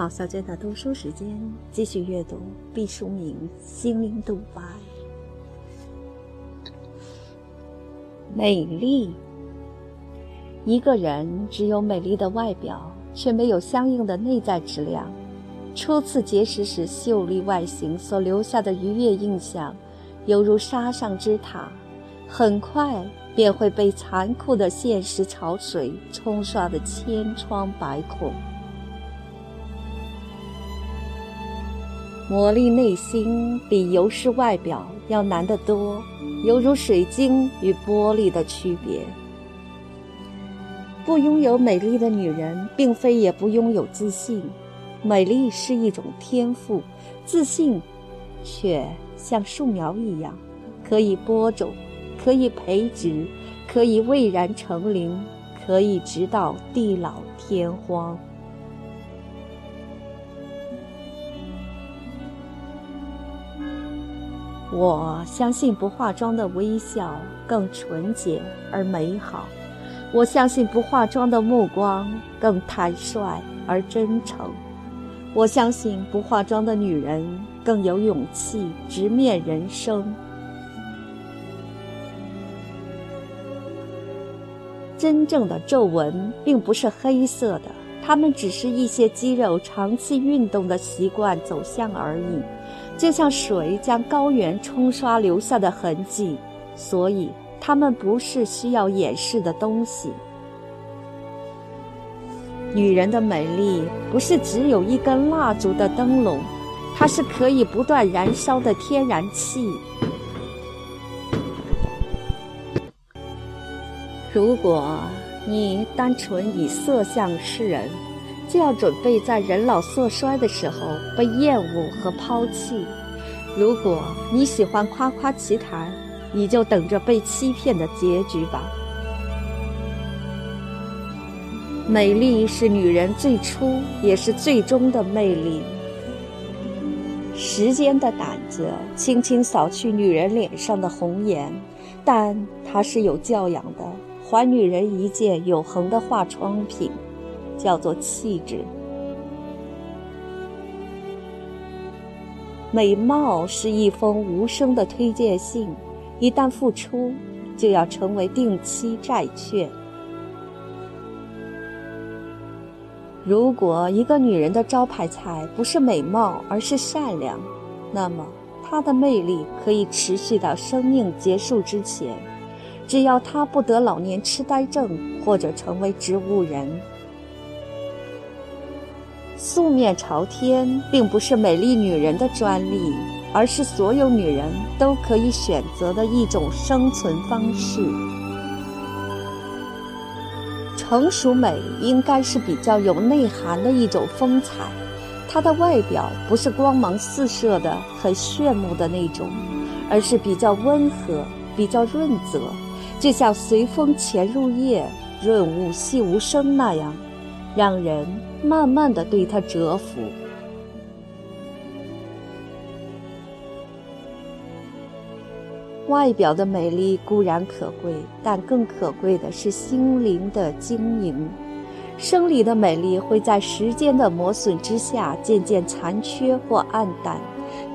毛小娟的读书时间，继续阅读毕淑敏《心灵独白》。美丽，一个人只有美丽的外表，却没有相应的内在质量。初次结识时秀丽外形所留下的愉悦印象，犹如沙上之塔，很快便会被残酷的现实潮水冲刷得千疮百孔。磨砺内心比游饰外表要难得多，犹如水晶与玻璃的区别。不拥有美丽的女人，并非也不拥有自信。美丽是一种天赋，自信却像树苗一样，可以播种，可以培植，可以蔚然成林，可以直到地老天荒。我相信不化妆的微笑更纯洁而美好，我相信不化妆的目光更坦率而真诚，我相信不化妆的女人更有勇气直面人生。真正的皱纹并不是黑色的，它们只是一些肌肉长期运动的习惯走向而已。就像水将高原冲刷留下的痕迹，所以它们不是需要掩饰的东西。女人的美丽不是只有一根蜡烛的灯笼，它是可以不断燃烧的天然气。如果你单纯以色相示人，就要准备在人老色衰的时候被厌恶和抛弃。如果你喜欢夸夸其谈，你就等着被欺骗的结局吧。美丽是女人最初也是最终的魅力。时间的胆子轻轻扫去女人脸上的红颜，但它是有教养的，还女人一件永恒的化妆品。叫做气质。美貌是一封无声的推荐信，一旦付出，就要成为定期债券。如果一个女人的招牌菜不是美貌，而是善良，那么她的魅力可以持续到生命结束之前，只要她不得老年痴呆症或者成为植物人。素面朝天并不是美丽女人的专利，而是所有女人都可以选择的一种生存方式。成熟美应该是比较有内涵的一种风采，它的外表不是光芒四射的、很炫目的那种，而是比较温和、比较润泽，就像随风潜入夜、润物细无声那样。让人慢慢的对他折服。外表的美丽固然可贵，但更可贵的是心灵的晶莹。生理的美丽会在时间的磨损之下渐渐残缺或暗淡，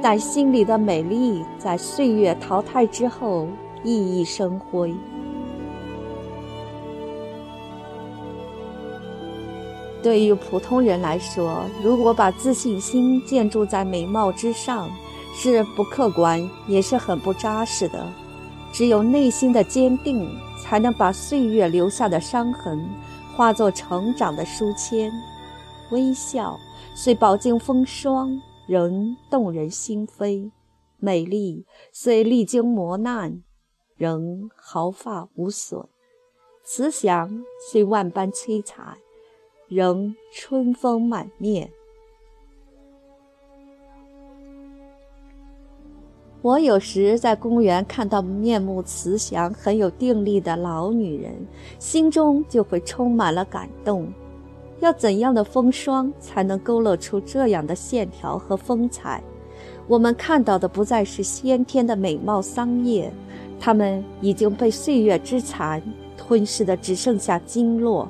但心里的美丽在岁月淘汰之后熠熠生辉。对于普通人来说，如果把自信心建筑在美貌之上，是不客观，也是很不扎实的。只有内心的坚定，才能把岁月留下的伤痕化作成长的书签。微笑虽饱经风霜，仍动人心扉；美丽虽历经磨难，仍毫发无损；慈祥虽万般摧残。仍春风满面。我有时在公园看到面目慈祥、很有定力的老女人，心中就会充满了感动。要怎样的风霜才能勾勒出这样的线条和风采？我们看到的不再是先天的美貌桑叶，它们已经被岁月之残吞噬的只剩下经络。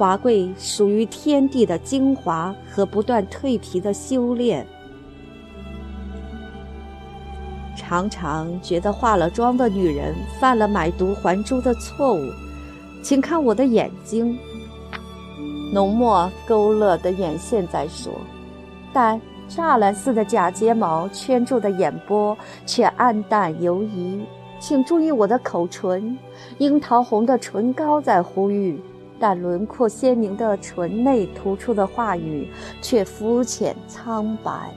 华贵属于天地的精华和不断蜕皮的修炼。常常觉得化了妆的女人犯了买椟还珠的错误，请看我的眼睛，浓墨勾勒的眼线在说，但栅栏似的假睫毛圈住的眼波却暗淡游移。请注意我的口唇，樱桃红的唇膏在呼吁，但轮廓鲜明的唇内突出的话语却肤浅苍白。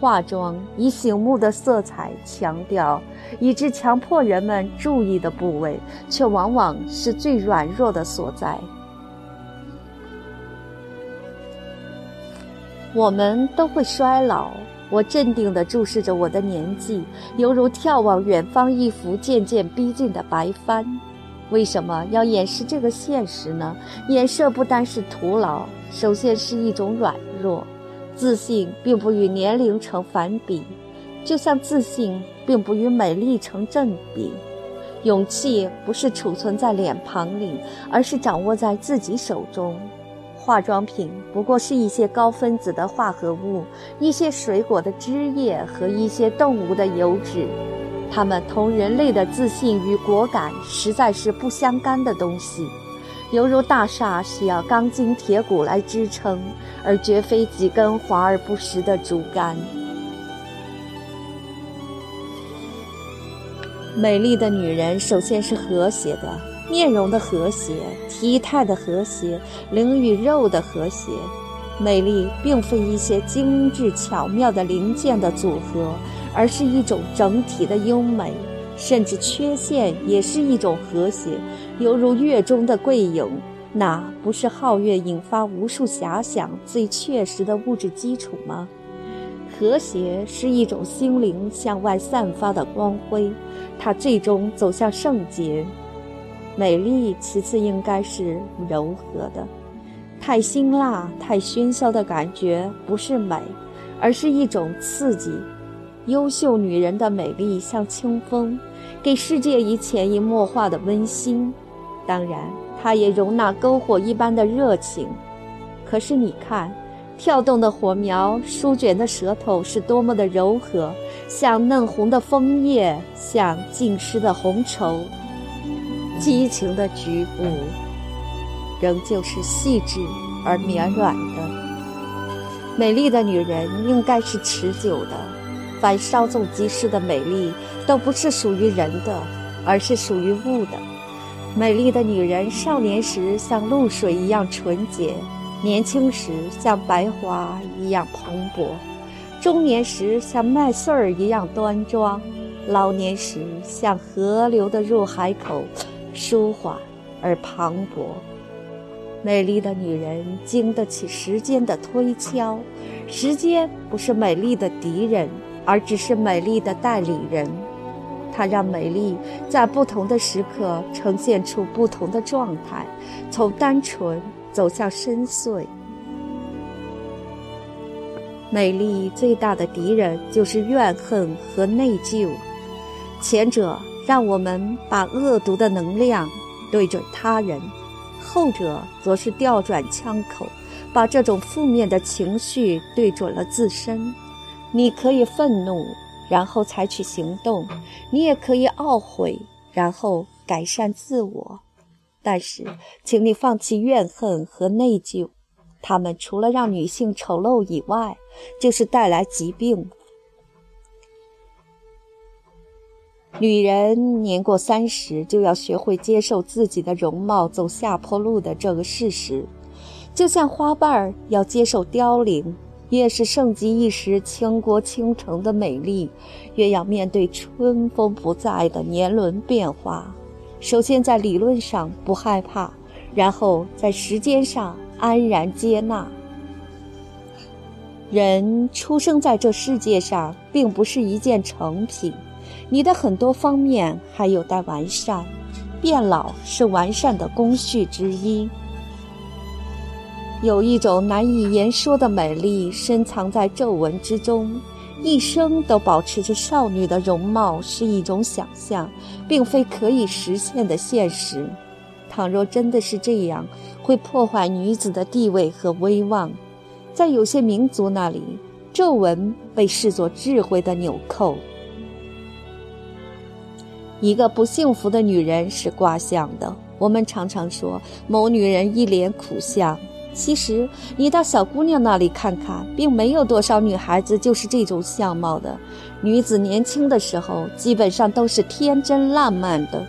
化妆以醒目的色彩强调，以致强迫人们注意的部位，却往往是最软弱的所在。我们都会衰老，我镇定地注视着我的年纪，犹如眺望远方一幅渐渐逼近的白帆。为什么要掩饰这个现实呢？掩饰不单是徒劳，首先是一种软弱。自信并不与年龄成反比，就像自信并不与美丽成正比。勇气不是储存在脸庞里，而是掌握在自己手中。化妆品不过是一些高分子的化合物，一些水果的汁液和一些动物的油脂，它们同人类的自信与果敢实在是不相干的东西。犹如大厦需要钢筋铁骨来支撑，而绝非几根华而不实的竹竿。美丽的女人首先是和谐的，面容的和谐，体态的和谐，灵与肉的和谐。美丽并非一些精致巧妙的零件的组合，而是一种整体的优美。甚至缺陷也是一种和谐，犹如月中的桂影，那不是皓月引发无数遐想最确实的物质基础吗？和谐是一种心灵向外散发的光辉，它最终走向圣洁。美丽其次应该是柔和的，太辛辣、太喧嚣的感觉不是美，而是一种刺激。优秀女人的美丽像清风，给世界以潜移默化的温馨。当然，它也容纳篝火一般的热情。可是你看，跳动的火苗，舒卷的舌头是多么的柔和，像嫩红的枫叶，像浸湿的红绸。激情的局部，仍旧是细致而绵软的。美丽的女人应该是持久的。凡稍纵即逝的美丽，都不是属于人的，而是属于物的。美丽的女人，少年时像露水一样纯洁，年轻时像白花一样蓬勃，中年时像麦穗儿一样端庄，老年时像河流的入海口，舒缓而磅礴。美丽的女人经得起时间的推敲，时间不是美丽的敌人。而只是美丽的代理人，它让美丽在不同的时刻呈现出不同的状态，从单纯走向深邃。美丽最大的敌人就是怨恨和内疚，前者让我们把恶毒的能量对准他人，后者则是调转枪口，把这种负面的情绪对准了自身。你可以愤怒，然后采取行动；你也可以懊悔，然后改善自我。但是，请你放弃怨恨和内疚，他们除了让女性丑陋以外，就是带来疾病。女人年过三十，就要学会接受自己的容貌走下坡路的这个事实，就像花瓣儿要接受凋零。越是盛极一时、倾国倾城的美丽，越要面对春风不再的年轮变化。首先在理论上不害怕，然后在时间上安然接纳。人出生在这世界上，并不是一件成品，你的很多方面还有待完善。变老是完善的工序之一。有一种难以言说的美丽深藏在皱纹之中，一生都保持着少女的容貌是一种想象，并非可以实现的现实。倘若真的是这样，会破坏女子的地位和威望。在有些民族那里，皱纹被视作智慧的纽扣。一个不幸福的女人是卦象的。我们常常说某女人一脸苦相，其实你到小姑娘那里看看，并没有多少女孩子就是这种相貌的。女子年轻的时候基本上都是天真烂漫的，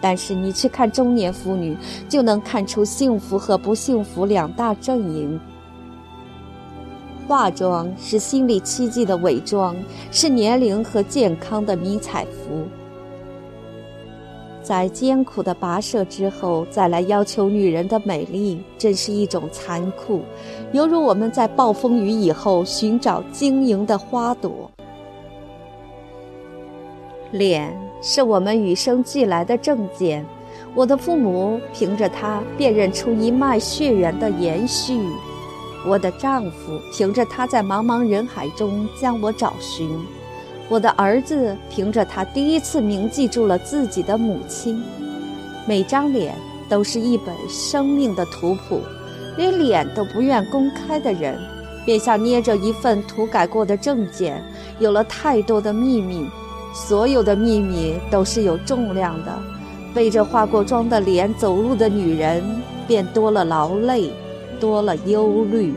但是你去看中年妇女，就能看出幸福和不幸福两大阵营。化妆是心理期冀的伪装，是年龄和健康的迷彩服。在艰苦的跋涉之后，再来要求女人的美丽，真是一种残酷，犹如我们在暴风雨以后寻找晶莹的花朵。脸是我们与生俱来的证件，我的父母凭着它辨认出一脉血缘的延续，我的丈夫凭着它在茫茫人海中将我找寻。我的儿子凭着他第一次铭记住了自己的母亲，每张脸都是一本生命的图谱，连脸都不愿公开的人，便像捏着一份涂改过的证件，有了太多的秘密，所有的秘密都是有重量的，背着化过妆的脸走路的女人，便多了劳累，多了忧虑。